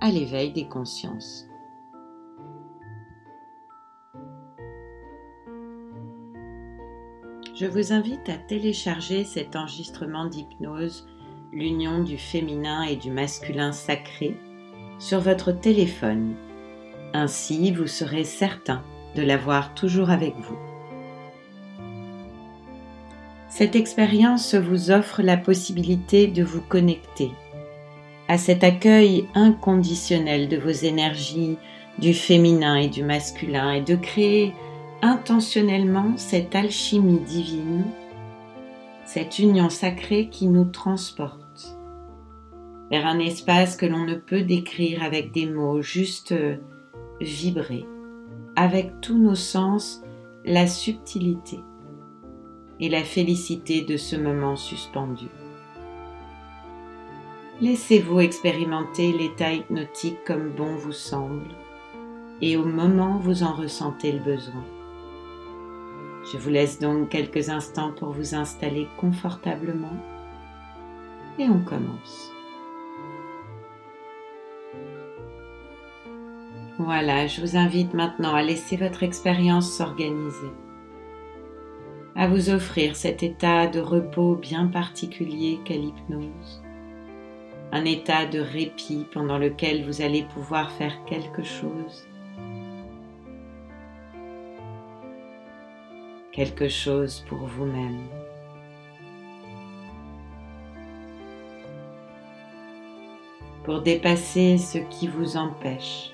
à l'éveil des consciences. Je vous invite à télécharger cet enregistrement d'hypnose, l'union du féminin et du masculin sacré, sur votre téléphone. Ainsi, vous serez certain de l'avoir toujours avec vous. Cette expérience vous offre la possibilité de vous connecter à cet accueil inconditionnel de vos énergies du féminin et du masculin et de créer intentionnellement cette alchimie divine, cette union sacrée qui nous transporte vers un espace que l'on ne peut décrire avec des mots, juste vibrer avec tous nos sens la subtilité et la félicité de ce moment suspendu. Laissez-vous expérimenter l'état hypnotique comme bon vous semble et au moment où vous en ressentez le besoin. Je vous laisse donc quelques instants pour vous installer confortablement et on commence. Voilà, je vous invite maintenant à laisser votre expérience s'organiser, à vous offrir cet état de repos bien particulier qu'est l'hypnose un état de répit pendant lequel vous allez pouvoir faire quelque chose. Quelque chose pour vous-même. Pour dépasser ce qui vous empêche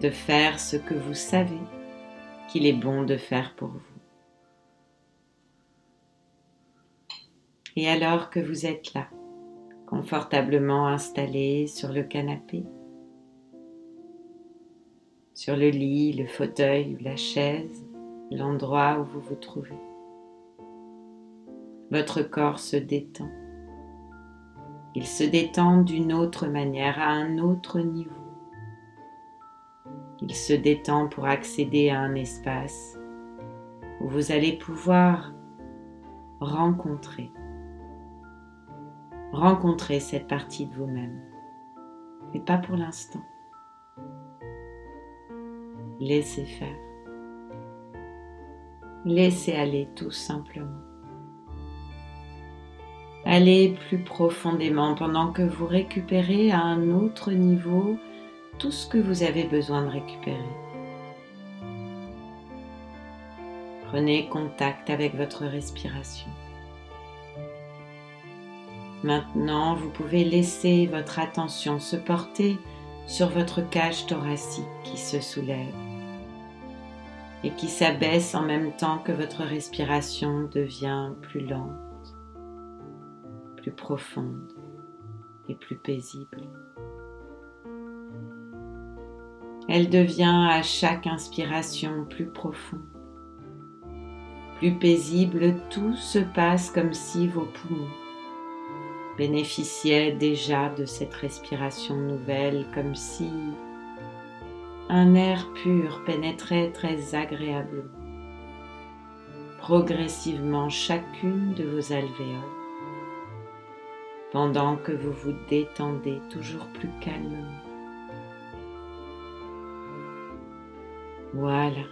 de faire ce que vous savez qu'il est bon de faire pour vous. Et alors que vous êtes là, confortablement installé sur le canapé, sur le lit, le fauteuil ou la chaise, l'endroit où vous vous trouvez. Votre corps se détend. Il se détend d'une autre manière, à un autre niveau. Il se détend pour accéder à un espace où vous allez pouvoir rencontrer rencontrer cette partie de vous-même, mais pas pour l'instant. Laissez faire. Laissez aller tout simplement. Allez plus profondément pendant que vous récupérez à un autre niveau tout ce que vous avez besoin de récupérer. Prenez contact avec votre respiration. Maintenant, vous pouvez laisser votre attention se porter sur votre cage thoracique qui se soulève et qui s'abaisse en même temps que votre respiration devient plus lente, plus profonde et plus paisible. Elle devient à chaque inspiration plus profonde, plus paisible, tout se passe comme si vos poumons bénéficiait déjà de cette respiration nouvelle comme si un air pur pénétrait très agréablement, progressivement chacune de vos alvéoles, pendant que vous vous détendez toujours plus calmement. Voilà.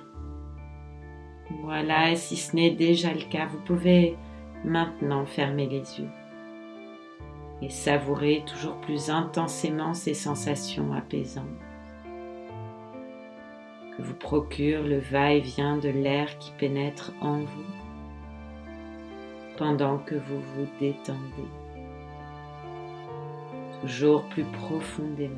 Voilà, et si ce n'est déjà le cas, vous pouvez maintenant fermer les yeux et savourer toujours plus intensément ces sensations apaisantes que vous procure le va-et-vient de l'air qui pénètre en vous pendant que vous vous détendez toujours plus profondément.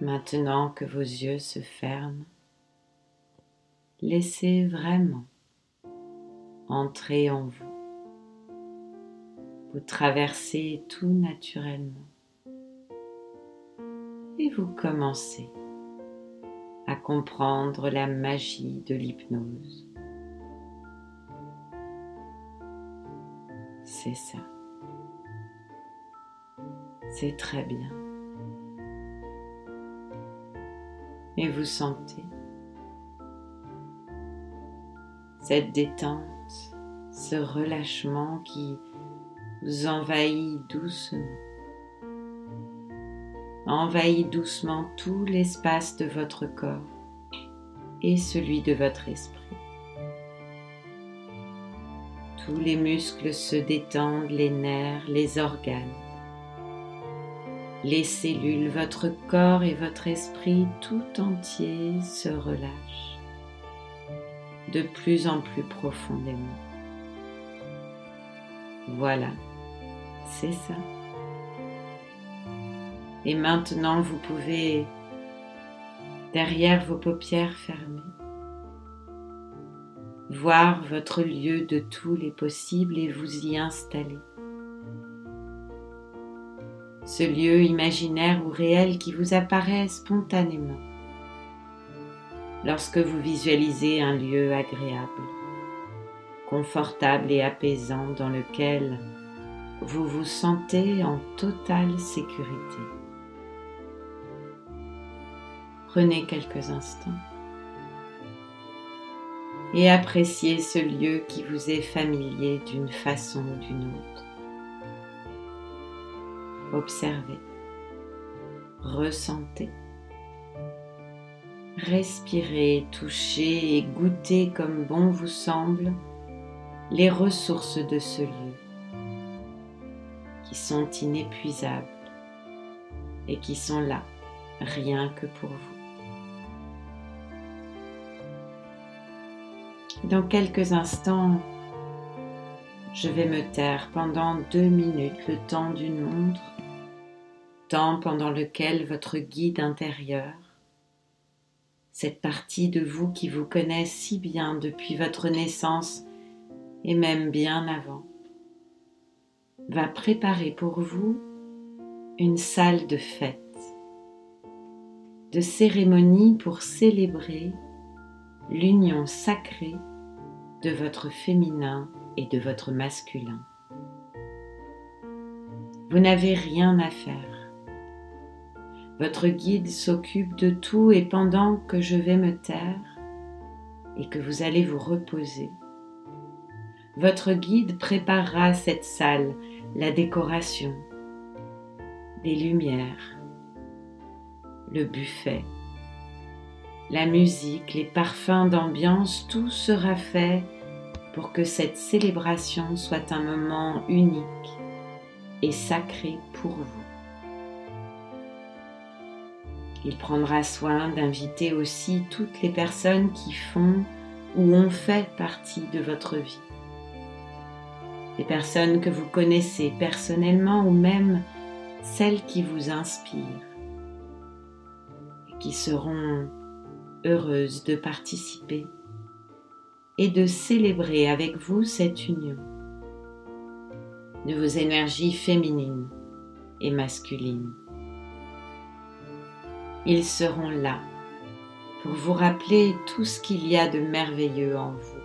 Maintenant que vos yeux se ferment, laissez vraiment entrer en vous vous traversez tout naturellement et vous commencez à comprendre la magie de l'hypnose. C'est ça. C'est très bien. Et vous sentez cette détente, ce relâchement qui envahit doucement. Envahit doucement tout l'espace de votre corps et celui de votre esprit. Tous les muscles se détendent, les nerfs, les organes, les cellules, votre corps et votre esprit tout entier se relâchent de plus en plus profondément. Voilà, c'est ça. Et maintenant, vous pouvez, derrière vos paupières fermées, voir votre lieu de tous les possibles et vous y installer. Ce lieu imaginaire ou réel qui vous apparaît spontanément lorsque vous visualisez un lieu agréable, confortable et apaisant dans lequel vous vous sentez en totale sécurité. Prenez quelques instants et appréciez ce lieu qui vous est familier d'une façon ou d'une autre. Observez, ressentez, respirez, touchez et goûtez comme bon vous semble les ressources de ce lieu sont inépuisables et qui sont là rien que pour vous. Dans quelques instants, je vais me taire pendant deux minutes, le temps d'une montre, temps pendant lequel votre guide intérieur, cette partie de vous qui vous connaît si bien depuis votre naissance et même bien avant, va préparer pour vous une salle de fête, de cérémonie pour célébrer l'union sacrée de votre féminin et de votre masculin. Vous n'avez rien à faire. Votre guide s'occupe de tout et pendant que je vais me taire et que vous allez vous reposer, votre guide préparera cette salle, la décoration, les lumières, le buffet, la musique, les parfums d'ambiance, tout sera fait pour que cette célébration soit un moment unique et sacré pour vous. Il prendra soin d'inviter aussi toutes les personnes qui font ou ont fait partie de votre vie. Les personnes que vous connaissez personnellement ou même celles qui vous inspirent et qui seront heureuses de participer et de célébrer avec vous cette union de vos énergies féminines et masculines. Ils seront là pour vous rappeler tout ce qu'il y a de merveilleux en vous.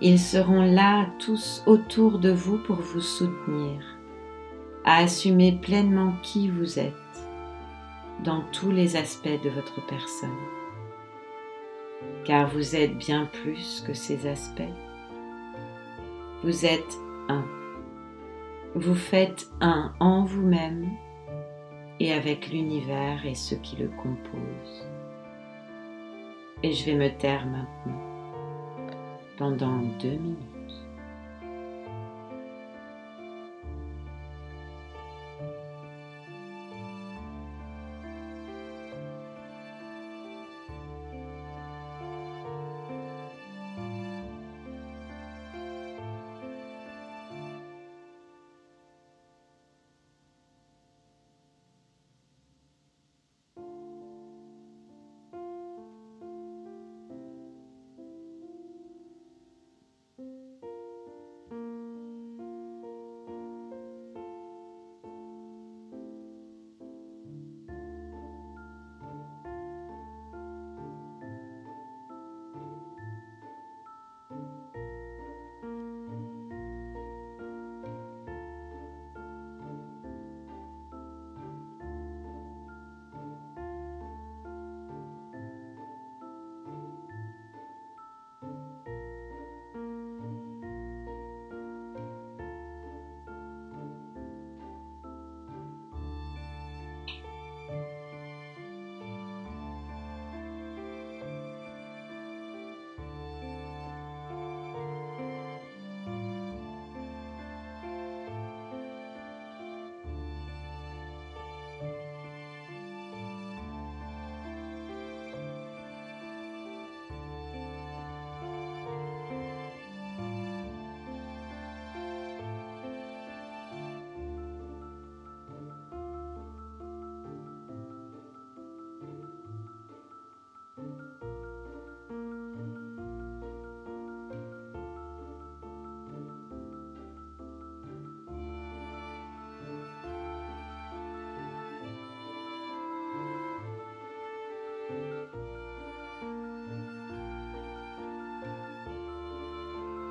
Ils seront là tous autour de vous pour vous soutenir, à assumer pleinement qui vous êtes dans tous les aspects de votre personne car vous êtes bien plus que ces aspects. Vous êtes un. Vous faites un en vous-même et avec l'univers et ce qui le compose. Et je vais me taire maintenant pendant deux minutes.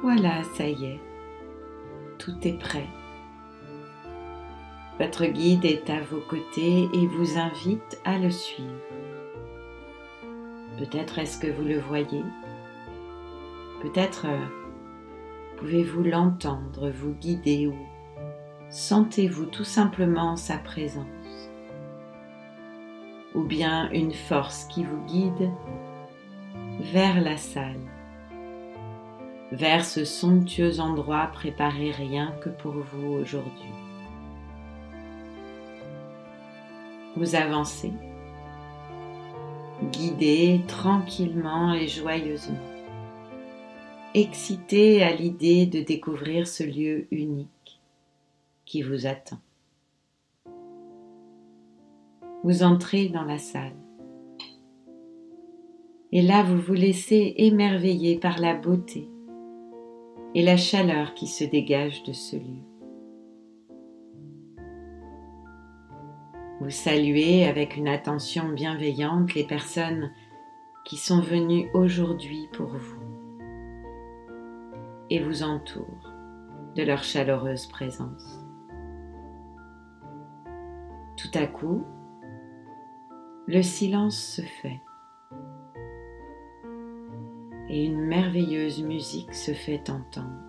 Voilà, ça y est, tout est prêt. Votre guide est à vos côtés et vous invite à le suivre. Peut-être est-ce que vous le voyez Peut-être euh, pouvez-vous l'entendre vous guider ou sentez-vous tout simplement sa présence Ou bien une force qui vous guide vers la salle, vers ce somptueux endroit préparé rien que pour vous aujourd'hui. Vous avancez, guidé tranquillement et joyeusement, excité à l'idée de découvrir ce lieu unique qui vous attend. Vous entrez dans la salle. Et là, vous vous laissez émerveiller par la beauté et la chaleur qui se dégage de ce lieu. Vous saluez avec une attention bienveillante les personnes qui sont venues aujourd'hui pour vous et vous entourent de leur chaleureuse présence. Tout à coup, le silence se fait et une merveilleuse musique se fait entendre.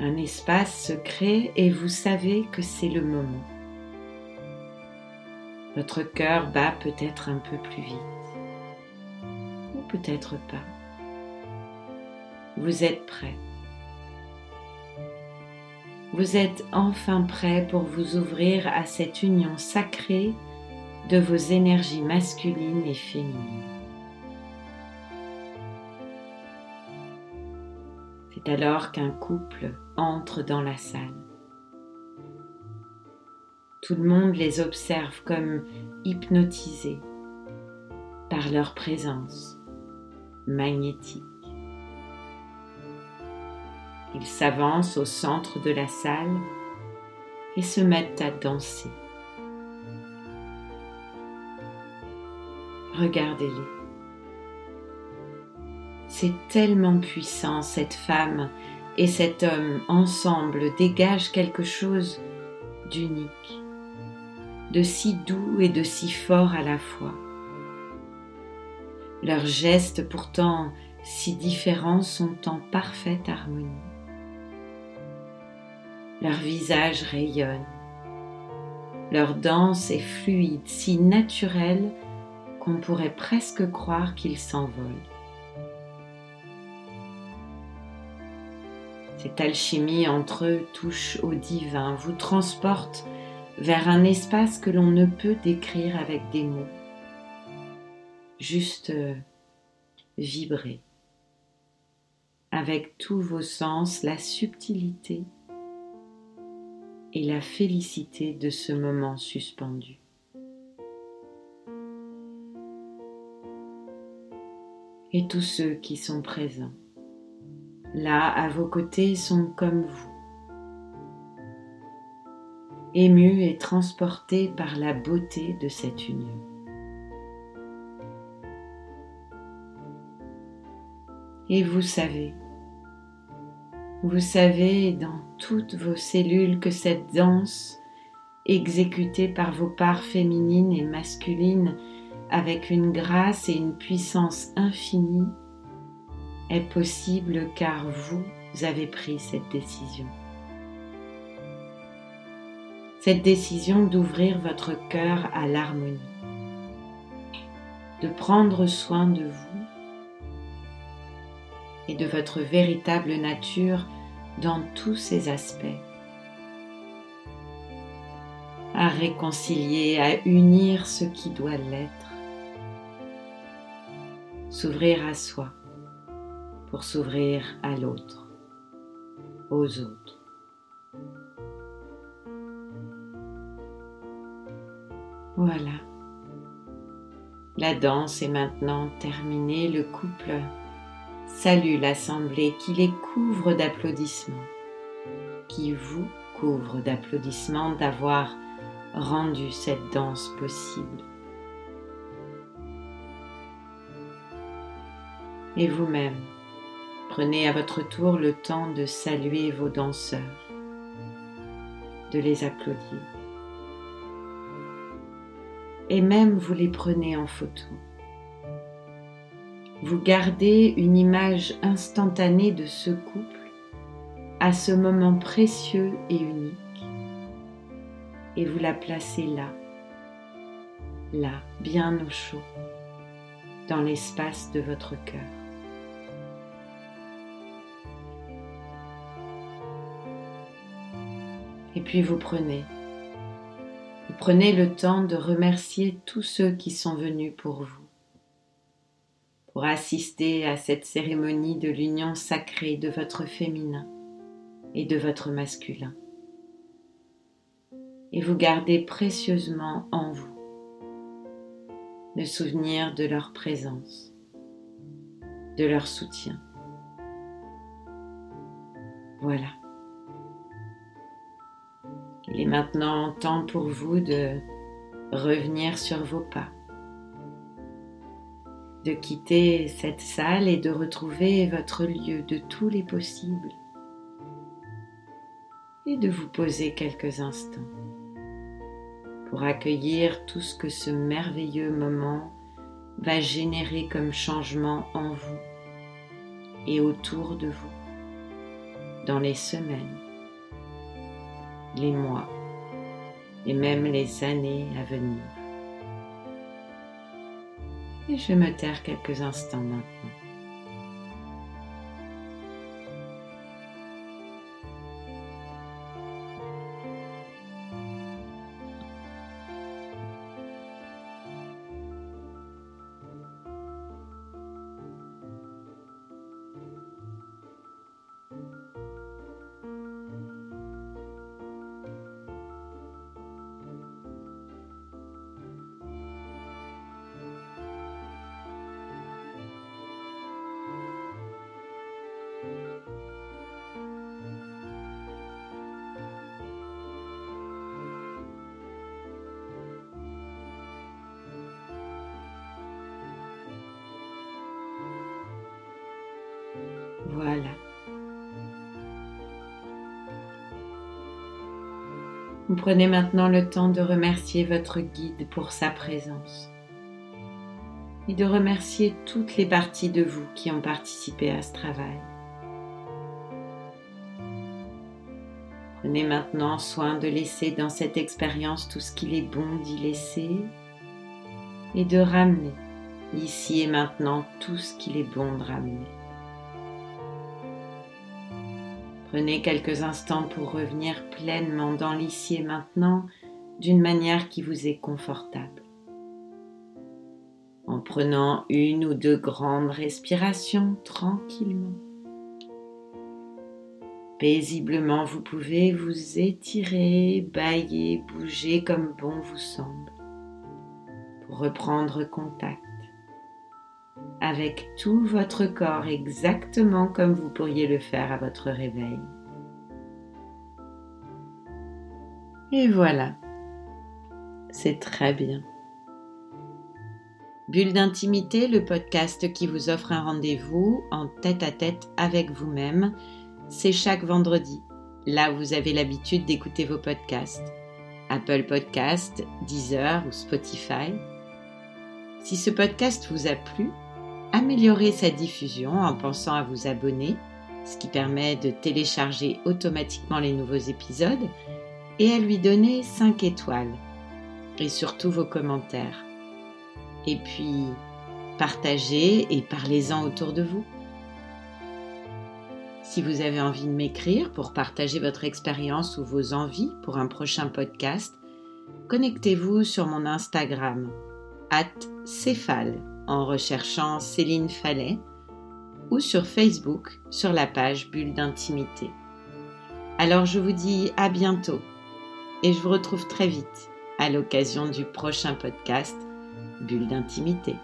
Un espace se crée et vous savez que c'est le moment. Votre cœur bat peut-être un peu plus vite, ou peut-être pas. Vous êtes prêt. Vous êtes enfin prêt pour vous ouvrir à cette union sacrée de vos énergies masculines et féminines. Alors qu'un couple entre dans la salle. Tout le monde les observe comme hypnotisés par leur présence magnétique. Ils s'avancent au centre de la salle et se mettent à danser. Regardez-les. Tellement puissant, cette femme et cet homme ensemble dégagent quelque chose d'unique, de si doux et de si fort à la fois. Leurs gestes pourtant si différents sont en parfaite harmonie. Leur visage rayonne, leur danse est fluide, si naturelle qu'on pourrait presque croire qu'ils s'envolent. Cette alchimie entre eux touche au divin, vous transporte vers un espace que l'on ne peut décrire avec des mots. Juste euh, vibrer avec tous vos sens la subtilité et la félicité de ce moment suspendu. Et tous ceux qui sont présents là à vos côtés sont comme vous, émus et transportés par la beauté de cette union. Et vous savez, vous savez dans toutes vos cellules que cette danse, exécutée par vos parts féminines et masculines avec une grâce et une puissance infinie, est possible car vous avez pris cette décision. Cette décision d'ouvrir votre cœur à l'harmonie, de prendre soin de vous et de votre véritable nature dans tous ses aspects, à réconcilier, à unir ce qui doit l'être, s'ouvrir à soi pour s'ouvrir à l'autre, aux autres. Voilà. La danse est maintenant terminée. Le couple salue l'assemblée qui les couvre d'applaudissements, qui vous couvre d'applaudissements d'avoir rendu cette danse possible. Et vous-même, prenez à votre tour le temps de saluer vos danseurs, de les applaudir. Et même vous les prenez en photo. Vous gardez une image instantanée de ce couple à ce moment précieux et unique et vous la placez là, là, bien au chaud, dans l'espace de votre cœur. Et puis vous prenez, vous prenez le temps de remercier tous ceux qui sont venus pour vous, pour assister à cette cérémonie de l'union sacrée de votre féminin et de votre masculin et vous gardez précieusement en vous le souvenir de leur présence, de leur soutien. Voilà. Il est maintenant temps pour vous de revenir sur vos pas, de quitter cette salle et de retrouver votre lieu de tous les possibles. Et de vous poser quelques instants pour accueillir tout ce que ce merveilleux moment va générer comme changement en vous et autour de vous dans les semaines, les mois et même les années à venir. Et je me taire quelques instants maintenant. Vous prenez maintenant le temps de remercier votre guide pour sa présence et de remercier toutes les parties de vous qui ont participé à ce travail. Prenez maintenant soin de laisser dans cette expérience tout ce qu'il est bon d'y laisser et de ramener ici et maintenant tout ce qu'il est bon de ramener. Prenez quelques instants pour revenir pleinement dans l'ici et maintenant d'une manière qui vous est confortable. En prenant une ou deux grandes respirations tranquillement. Paisiblement, vous pouvez vous étirer, bailler, bouger comme bon vous semble pour reprendre contact avec tout votre corps exactement comme vous pourriez le faire à votre réveil. Et voilà, c'est très bien. Bulle d'intimité, le podcast qui vous offre un rendez-vous en tête à tête avec vous-même, c'est chaque vendredi, là vous avez l'habitude d'écouter vos podcasts. Apple Podcast, Deezer ou Spotify. Si ce podcast vous a plu, améliorer sa diffusion en pensant à vous abonner, ce qui permet de télécharger automatiquement les nouveaux épisodes, et à lui donner 5 étoiles, et surtout vos commentaires. Et puis, partagez et parlez-en autour de vous. Si vous avez envie de m'écrire pour partager votre expérience ou vos envies pour un prochain podcast, connectez-vous sur mon Instagram, at céphale en recherchant Céline Fallet ou sur Facebook sur la page Bulle d'intimité. Alors je vous dis à bientôt et je vous retrouve très vite à l'occasion du prochain podcast Bulle d'intimité.